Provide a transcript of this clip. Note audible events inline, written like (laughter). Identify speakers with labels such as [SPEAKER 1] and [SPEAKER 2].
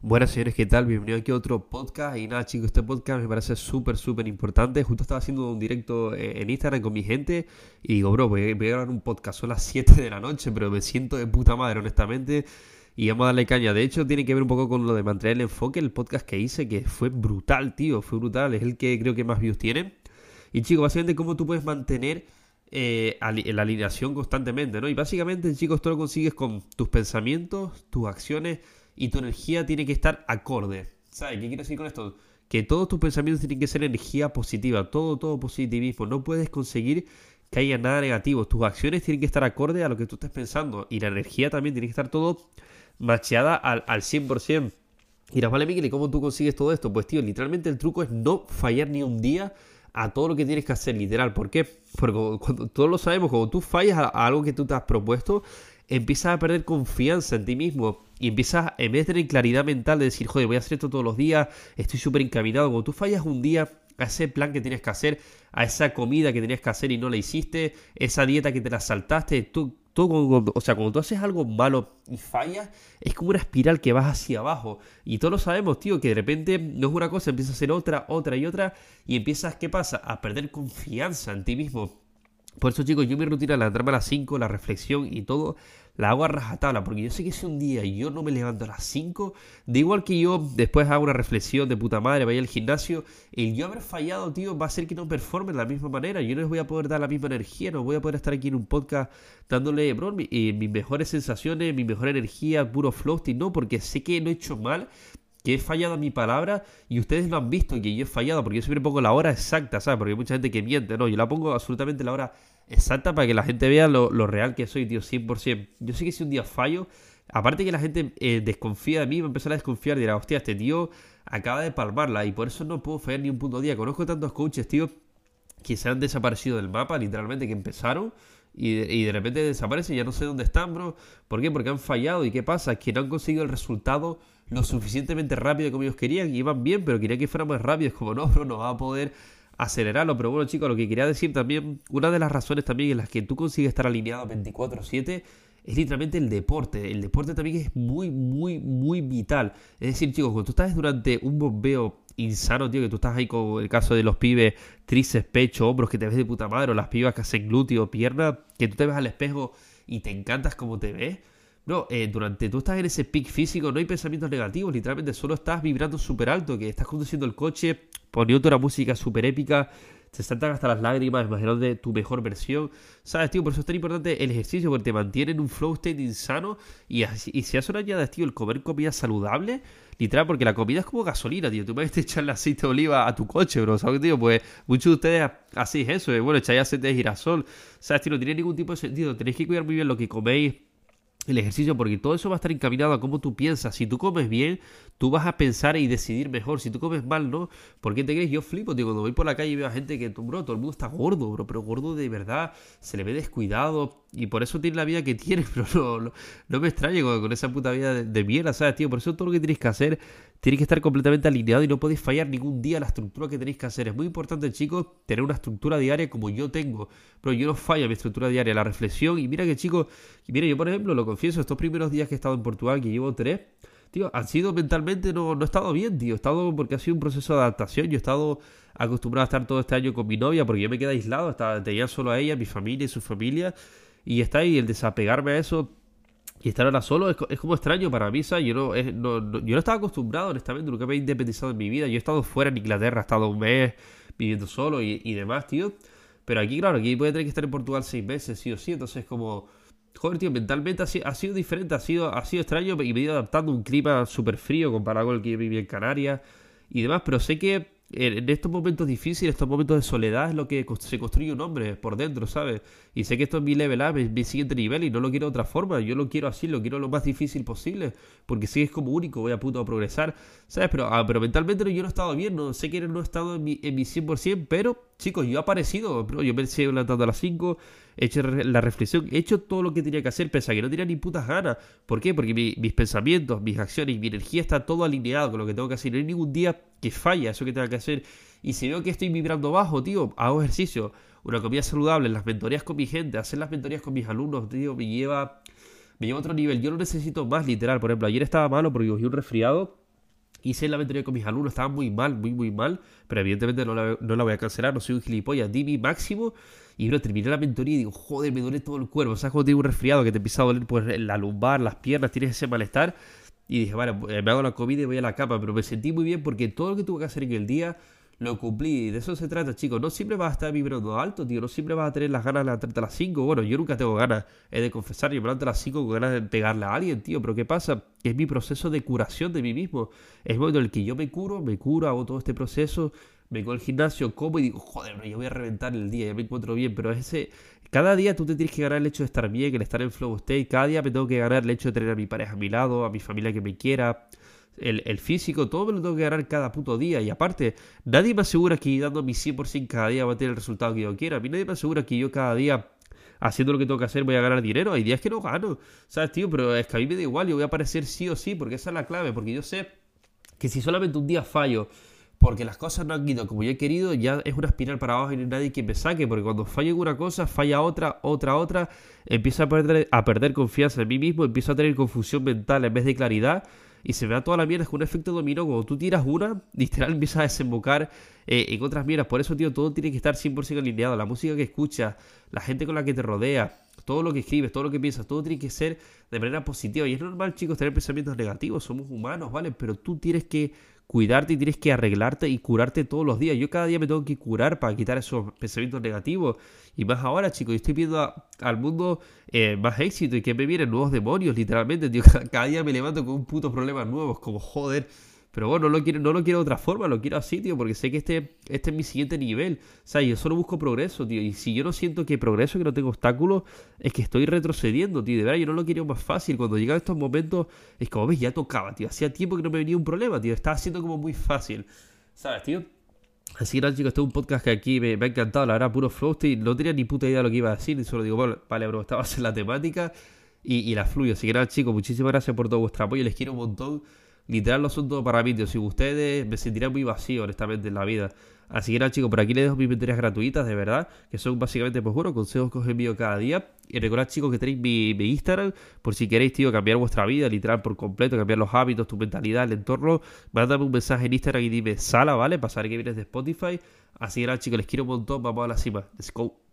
[SPEAKER 1] Buenas señores, ¿qué tal? Bienvenido aquí a otro podcast. Y nada, chicos, este podcast me parece súper, súper importante. Justo estaba haciendo un directo eh, en Instagram con mi gente y digo, bro, voy a, grabar un podcast. Son las 7 de la noche, pero me siento de puta madre, honestamente. Y vamos a darle caña. De hecho, tiene que ver un poco con lo de mantener el enfoque. El podcast que hice, que fue brutal, tío. Fue brutal. Es el que creo que más views tiene. Y chicos, básicamente, cómo tú puedes mantener eh, la alineación constantemente, ¿no? Y básicamente, chicos, esto lo consigues con tus pensamientos, tus acciones y tu energía tiene que estar acorde. ¿Sabes qué quiero decir con esto? Que todos tus pensamientos tienen que ser energía positiva, todo, todo positivismo. No puedes conseguir que haya nada negativo. Tus acciones tienen que estar acorde a lo que tú estés pensando y la energía también tiene que estar todo macheada al, al 100%. Y vale, Miguel, ¿y cómo tú consigues todo esto? Pues, tío, literalmente el truco es no fallar ni un día a todo lo que tienes que hacer, literal. ¿Por qué? Porque cuando, todos lo sabemos, cuando tú fallas a, algo que tú te has propuesto, empiezas a perder confianza en ti mismo y empiezas, en vez de tener claridad mental de decir, joder, voy a hacer esto todos los días, estoy súper encaminado, cuando tú fallas un día a ese plan que tienes que hacer, a esa comida que tenías que hacer y no la hiciste, esa dieta que te la saltaste, tú, tú o sea, cuando tú haces algo malo y fallas, es como una espiral que vas hacia abajo. Y todos lo sabemos, tío, que de repente no es una cosa, empieza a ser otra, otra y otra, y empiezas, ¿qué pasa? A perder confianza en ti mismo. Por eso, chicos, yo mi rutina, levantarme a las 5, la reflexión y todo, la hago a rajatabla, porque yo sé que si un día yo no me levanto a las 5, de igual que yo después hago una reflexión de puta madre, vaya al gimnasio, el yo haber fallado, tío, va a ser que no performe de la misma manera. Yo no les voy a poder dar la misma energía, no voy a poder estar aquí en un podcast dándole, bro, eh, mis mejores sensaciones, mi mejor energía, puro floating, no, porque sé que no he hecho mal, que he fallado mi palabra y ustedes lo han visto que yo he fallado porque yo siempre pongo la hora exacta, ¿sabes? Porque hay mucha gente que miente, no, yo la pongo absolutamente la hora exacta para que la gente vea lo, real que soy, tío, 100%. Yo sé que si un día fallo, aparte que la gente eh, desconfía de mí, va a empezar a desconfiar dirá, hostia, este tío acaba de palmarla y por eso no puedo fallar ni un punto día. Conozco tantos coaches, tío, que se han desaparecido del mapa, literalmente, que empezaron y de, repente desaparecen, ya no sé dónde están, bro. ¿Por qué? Porque han fallado. ¿Y qué pasa? Que no han conseguido el resultado lo suficientemente rápido como ellos querían. Iban bien, pero querían que fuera más rápido. Es como, no, bro, no va a poder acelerarlo. Pero bueno, chicos, lo que quería decir también, una de las razones también en las que tú consigues estar alineado 24-7 es literalmente el deporte. El deporte también es muy, muy, muy vital. Es decir, chicos, cuando tú estás durante un bombeo insano, tío, que tú estás ahí con el caso de los pibes, tríceps, pecho, hombros, que te ves de puta madre, o las pibas que hacen glúteo, pierna, que tú te ves al espejo y te encantas como te ves. No, eh, durante tú estás en ese pic físico, no hay pensamientos negativos, literalmente solo estás vibrando súper alto, que estás conduciendo el coche, poniendo una música súper épica, te saltan hasta las lágrimas, imaginando tu mejor versión. ¿Sabes, tío? Por eso es tan importante el ejercicio, porque te mantiene en un flow state insano. Y, y si una añada, tío, el comer comida saludable, literal, porque la comida es como gasolina, tío. Tú me ves (laughs) echarle aceite de oliva a tu coche, bro. ¿Sabes, tío? Pues muchos de ustedes hacéis eso, eh. bueno, echáis aceite de girasol. ¿Sabes, tío? No tiene ningún tipo de sentido. Tenéis que cuidar muy bien lo que coméis el ejercicio, porque todo eso va a estar encaminado a cómo tú piensas. Si tú comes bien, tú vas a pensar y decidir mejor. Si tú comes mal, no. ¿Por qué te crees? Yo flipo, tío, cuando voy por la calle y veo a gente que, bro, todo el mundo está gordo, bro, pero gordo de verdad, se le ve descuidado. Y por eso tiene la vida que tiene, (laughs) pero no, no, me extraño con, esa puta vida de, mierda, ¿sabes, tío? Por eso todo lo que tienes que hacer, tiene que estar completamente alineado y no podéis fallar ningún día la estructura que tenéis que hacer. Es muy importante, chicos, tener una estructura diaria como yo tengo. Pero yo no fallo mi estructura diaria, la reflexión. Y mira que, chicos, mira, yo por ejemplo, lo confieso, estos primeros días que he estado en Portugal, que llevo tres, tío, han sido mentalmente, no, no he estado bien, tío. He estado porque ha sido un proceso de adaptación. Yo he estado acostumbrado a estar todo este año con mi novia porque yo me quedé aislado, estaba, tenía solo a ella, mi familia y su familia. Y está ahí el desapegarme a eso y estar ahora solo es, como extraño para mí, ¿sabes? Yo no, yo no estaba acostumbrado, honestamente, nunca me he independizado en mi vida. Yo he estado fuera en Inglaterra, he estado un mes viviendo solo y, y demás, tío. Pero aquí, claro, aquí voy a tener que estar en Portugal seis meses, sí o sí. Entonces, como, joder, tío, mentalmente ha sido, ha sido diferente, ha sido, ha sido extraño y me he ido adaptando a un clima súper frío comparado con el que yo vivía en Canarias y demás. Pero sé que en estos momentos difíciles, estos momentos de soledad, es lo que se construye un hombre por dentro, ¿sabes? Y sé que esto es mi level up, es mi siguiente nivel y no lo quiero de otra forma. Yo lo quiero así, lo quiero lo más difícil posible, porque si es como único, voy a puto a progresar, ¿sabes? Pero, ah, pero mentalmente yo no he estado bien, no sé que no he estado en mi, en mi 100%, pero chicos, yo he aparecido, bro, yo me he levantando a las 5, he hecho la reflexión, he hecho todo lo que tenía que hacer, pese a que no tenía ni putas ganas. ¿Por qué? Porque mis pensamientos, mis acciones, mi energía está todo alineado con lo que tengo que hacer. No hay ningún día que falla eso que tenga que hacer. Y si veo que estoy vibrando bajo, tío, hago ejercicio, una comida saludable, las mentorías con mi gente, hacer las mentorías con mis alumnos, tío, me lleva, me lleva a otro nivel. Yo no necesito más, literal. Por ejemplo, ayer estaba malo porque cogí un resfriado Hice la mentoría con mis alumnos, estaban muy mal, muy, muy mal, pero evidentemente no la, no la voy a cancelar, no soy un gilipollas, di mi máximo y bueno, terminé la mentoría y digo, joder, me duele todo el cuerpo, ¿sabes cuando tienes un resfriado que te empieza a doler pues, la lumbar, las piernas, tienes ese malestar? Y dije, vale, pues, me hago la comida y voy a la cama, pero me sentí muy bien porque todo lo que tuve que hacer en el día lo cumplí. De eso se trata, chicos. No siempre vas a estar vibrando alto, tío. No siempre vas a tener las ganas de levantarte a las 5. Bueno, yo nunca tengo ganas, he de confesar. Yo me levanto a las 5 con ganas de pegarle a alguien, tío. Pero ¿qué pasa? Es mi proceso de curación de mí mismo. Es momento en el que yo me curo, me curo, hago todo este proceso. Vengo al gimnasio, como y digo, joder, yo voy a reventar el día, ya me encuentro bien. Pero ese. Cada día tú te tienes que ganar el hecho de estar bien, el estar en flow state. Cada día me tengo que ganar el hecho de tener a mi pareja a mi lado, a mi familia que me quiera el, físico, todo me lo tengo que ganar cada puto día. Y aparte, nadie me asegura que dando mi 100% cada día va a tener el resultado que yo quiera. A mí nadie me asegura que yo cada día, haciendo lo que tengo que hacer, voy a ganar dinero. Hay días que no gano, ¿sabes, tío? Pero es que a mí me da igual, yo voy a aparecer sí o sí, porque esa es la clave. Porque yo sé que si solamente un día fallo, porque las cosas no han ido como yo he querido, ya es una espiral para abajo y no hay nadie que me saque, porque cuando falla una cosa, falla otra, otra, otra, empiezo a perder, a perder confianza en mí mismo, empiezo a tener confusión mental en vez de claridad, y se vea toda la mierda, es un efecto dominó. Cuando tú tiras una, (laughs) literal empieza a desembocar eh, en otras mierdas. Por eso, tío, todo tiene que estar 100% alineado. La música que escuchas, la gente con la que te rodea, todo lo que escribes, todo lo que piensas, todo tiene que ser de manera positiva. Y es normal, chicos, tener pensamientos negativos. Somos humanos, ¿vale? Pero tú tienes que cuidarte y tienes que arreglarte y curarte todos los días. Yo cada día me tengo que curar para quitar esos pensamientos negativos. Y más ahora, chicos, yo estoy viendo al mundo eh, más éxito y que me vienen nuevos demonios, literalmente. (laughs) Tío, cada día me levanto con un puto problema nuevo. como, joder, pero bueno, no lo quiero, no lo quiero de otra forma, lo quiero así, tío, porque sé que este, este es mi siguiente nivel. O sea, yo solo busco progreso, tío. Y si yo no siento que progreso, que no tengo obstáculos, es que estoy retrocediendo, tío. De verdad, yo no lo quiero más fácil. Cuando llegan estos momentos, es como, ves, ya tocaba, tío. Hacía tiempo que no me venía un problema, tío. Estaba siendo como muy fácil. ¿Sabes, tío? Así que nada, chicos, este es un podcast que aquí me, ha encantado, la verdad, puro flow. No tenía ni puta idea de lo que iba a decir, y solo digo, bueno, vale, bro, esta va a ser la temática y, y la fluyo. Así que nada, chicos, muchísimas gracias por todo vuestro apoyo. Les quiero un montón literal lo todo para mí, tío. Si ustedes me sentiría muy vacío, honestamente, en la vida. Así que nada, chicos, por aquí les dejo mis mentorías gratuitas, de verdad, que son básicamente, pues bueno, consejos que os envío cada día. Y recordad, chicos, que tenéis mi, Instagram, por si queréis, tío, cambiar vuestra vida, literal, por completo, cambiar los hábitos, tu mentalidad, el entorno. Mándame un mensaje en Instagram y dime sala, ¿vale? Saber que vienes de Spotify. Así que nada, chicos, les quiero un montón, vamos a la cima. Let's go.